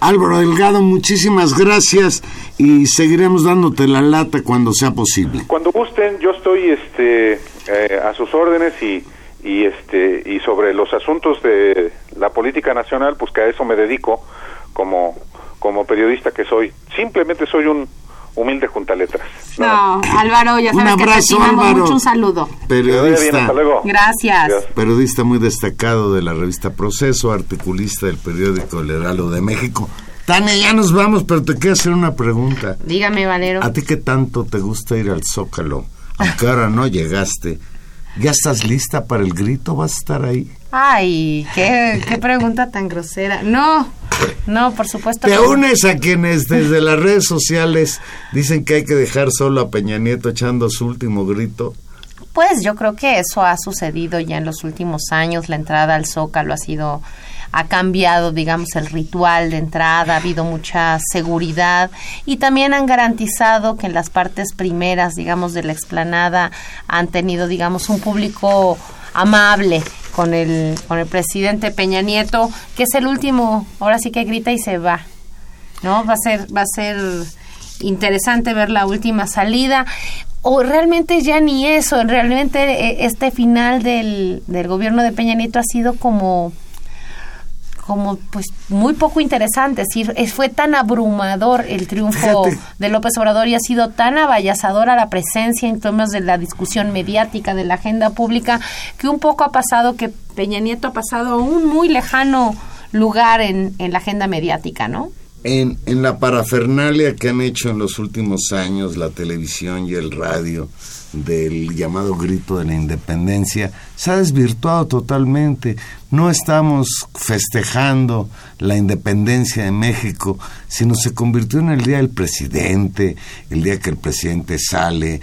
Álvaro Delgado, muchísimas gracias y seguiremos dándote la lata cuando sea posible. Cuando gusten, yo estoy este, eh, a sus órdenes y, y, este, y sobre los asuntos de la política nacional, pues que a eso me dedico como, como periodista que soy. Simplemente soy un humilde junta letras. No, Álvaro, ya sabes Un que te abrazo, estimamos Álvaro. mucho, un saludo. Que bien, Periodista, hasta luego. Gracias. Gracias. periodista muy destacado de la revista Proceso, articulista del periódico El Heraldo de México. Tania, ya nos vamos, pero te quiero hacer una pregunta. Dígame, Valero. ¿A ti qué tanto te gusta ir al Zócalo? Aunque ahora no llegaste. ¿Ya estás lista para el grito? ¿Vas a estar ahí? Ay, qué, qué pregunta tan grosera. No, no, por supuesto. ¿Te unes a quienes desde las redes sociales dicen que hay que dejar solo a Peña Nieto echando su último grito? Pues yo creo que eso ha sucedido ya en los últimos años. La entrada al Zócalo ha sido, ha cambiado, digamos, el ritual de entrada, ha habido mucha seguridad y también han garantizado que en las partes primeras, digamos, de la explanada han tenido, digamos, un público amable con el, con el presidente Peña Nieto, que es el último, ahora sí que grita y se va. ¿no? Va a ser, va a ser interesante ver la última salida. O realmente ya ni eso, realmente eh, este final del, del gobierno de Peña Nieto ha sido como como pues muy poco interesante, es decir, es- fue tan abrumador el triunfo Fíjate. de López Obrador y ha sido tan avallasadora la presencia en términos de la discusión mediática, de la agenda pública, que un poco ha pasado que Peña Nieto ha pasado a un muy lejano lugar en, en la agenda mediática, ¿no? En, en la parafernalia que han hecho en los últimos años la televisión y el radio del llamado grito de la independencia, se ha desvirtuado totalmente. No estamos festejando la independencia de México, sino se convirtió en el día del presidente, el día que el presidente sale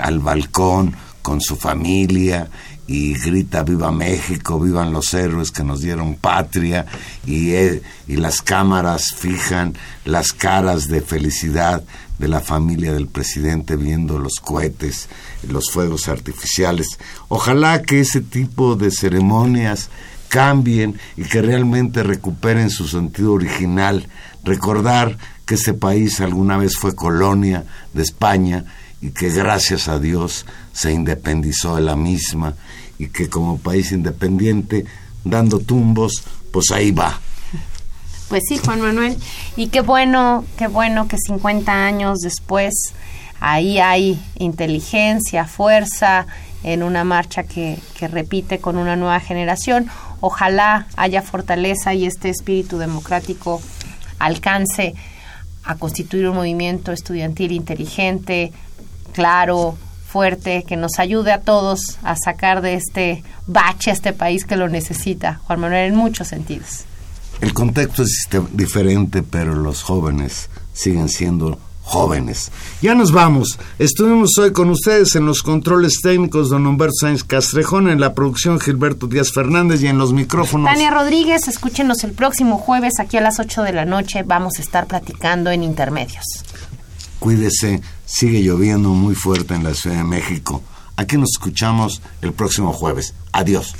al balcón con su familia y grita viva México, vivan los héroes que nos dieron patria y, eh, y las cámaras fijan las caras de felicidad de la familia del presidente viendo los cohetes, los fuegos artificiales. Ojalá que ese tipo de ceremonias cambien y que realmente recuperen su sentido original. Recordar que este país alguna vez fue colonia de España y que gracias a Dios se independizó de la misma y que como país independiente, dando tumbos, pues ahí va. Pues sí, Juan Manuel. Y qué bueno, qué bueno que 50 años después ahí hay inteligencia, fuerza en una marcha que, que repite con una nueva generación. Ojalá haya fortaleza y este espíritu democrático alcance a constituir un movimiento estudiantil inteligente, claro, fuerte, que nos ayude a todos a sacar de este bache a este país que lo necesita, Juan Manuel, en muchos sentidos. El contexto es diste- diferente, pero los jóvenes siguen siendo jóvenes. Ya nos vamos. Estuvimos hoy con ustedes en los controles técnicos don Humberto Sáenz Castrejón, en la producción Gilberto Díaz Fernández y en los micrófonos. Tania Rodríguez, escúchenos el próximo jueves aquí a las 8 de la noche. Vamos a estar platicando en intermedios. Cuídese, sigue lloviendo muy fuerte en la Ciudad de México. Aquí nos escuchamos el próximo jueves. Adiós.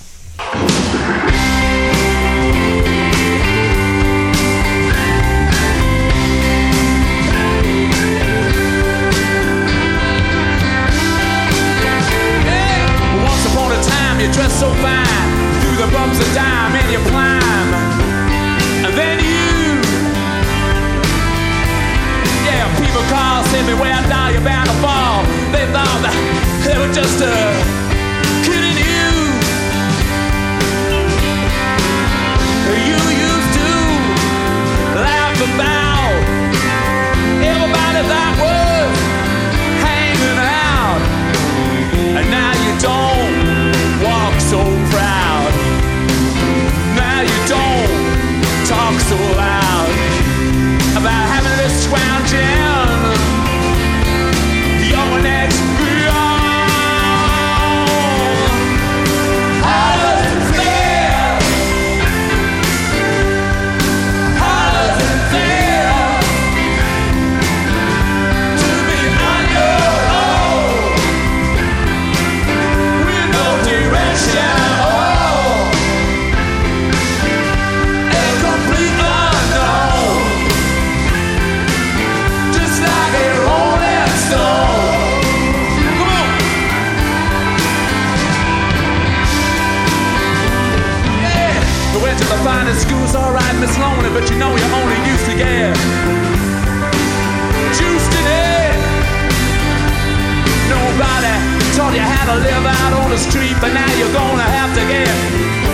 Say me where now you're bound to fall. They thought that they were just uh, kidding you. You used to laugh about everybody that was hanging out. And now you don't walk so proud. Now you don't talk so loud about having this scrounging. that's lonely, but you know you're only used to get juiced in it. Nobody taught you how to live out on the street, but now you're gonna have to get.